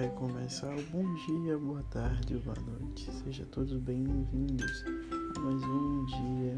vai começar bom dia, boa tarde, boa noite. Seja todos bem-vindos a mais um dia.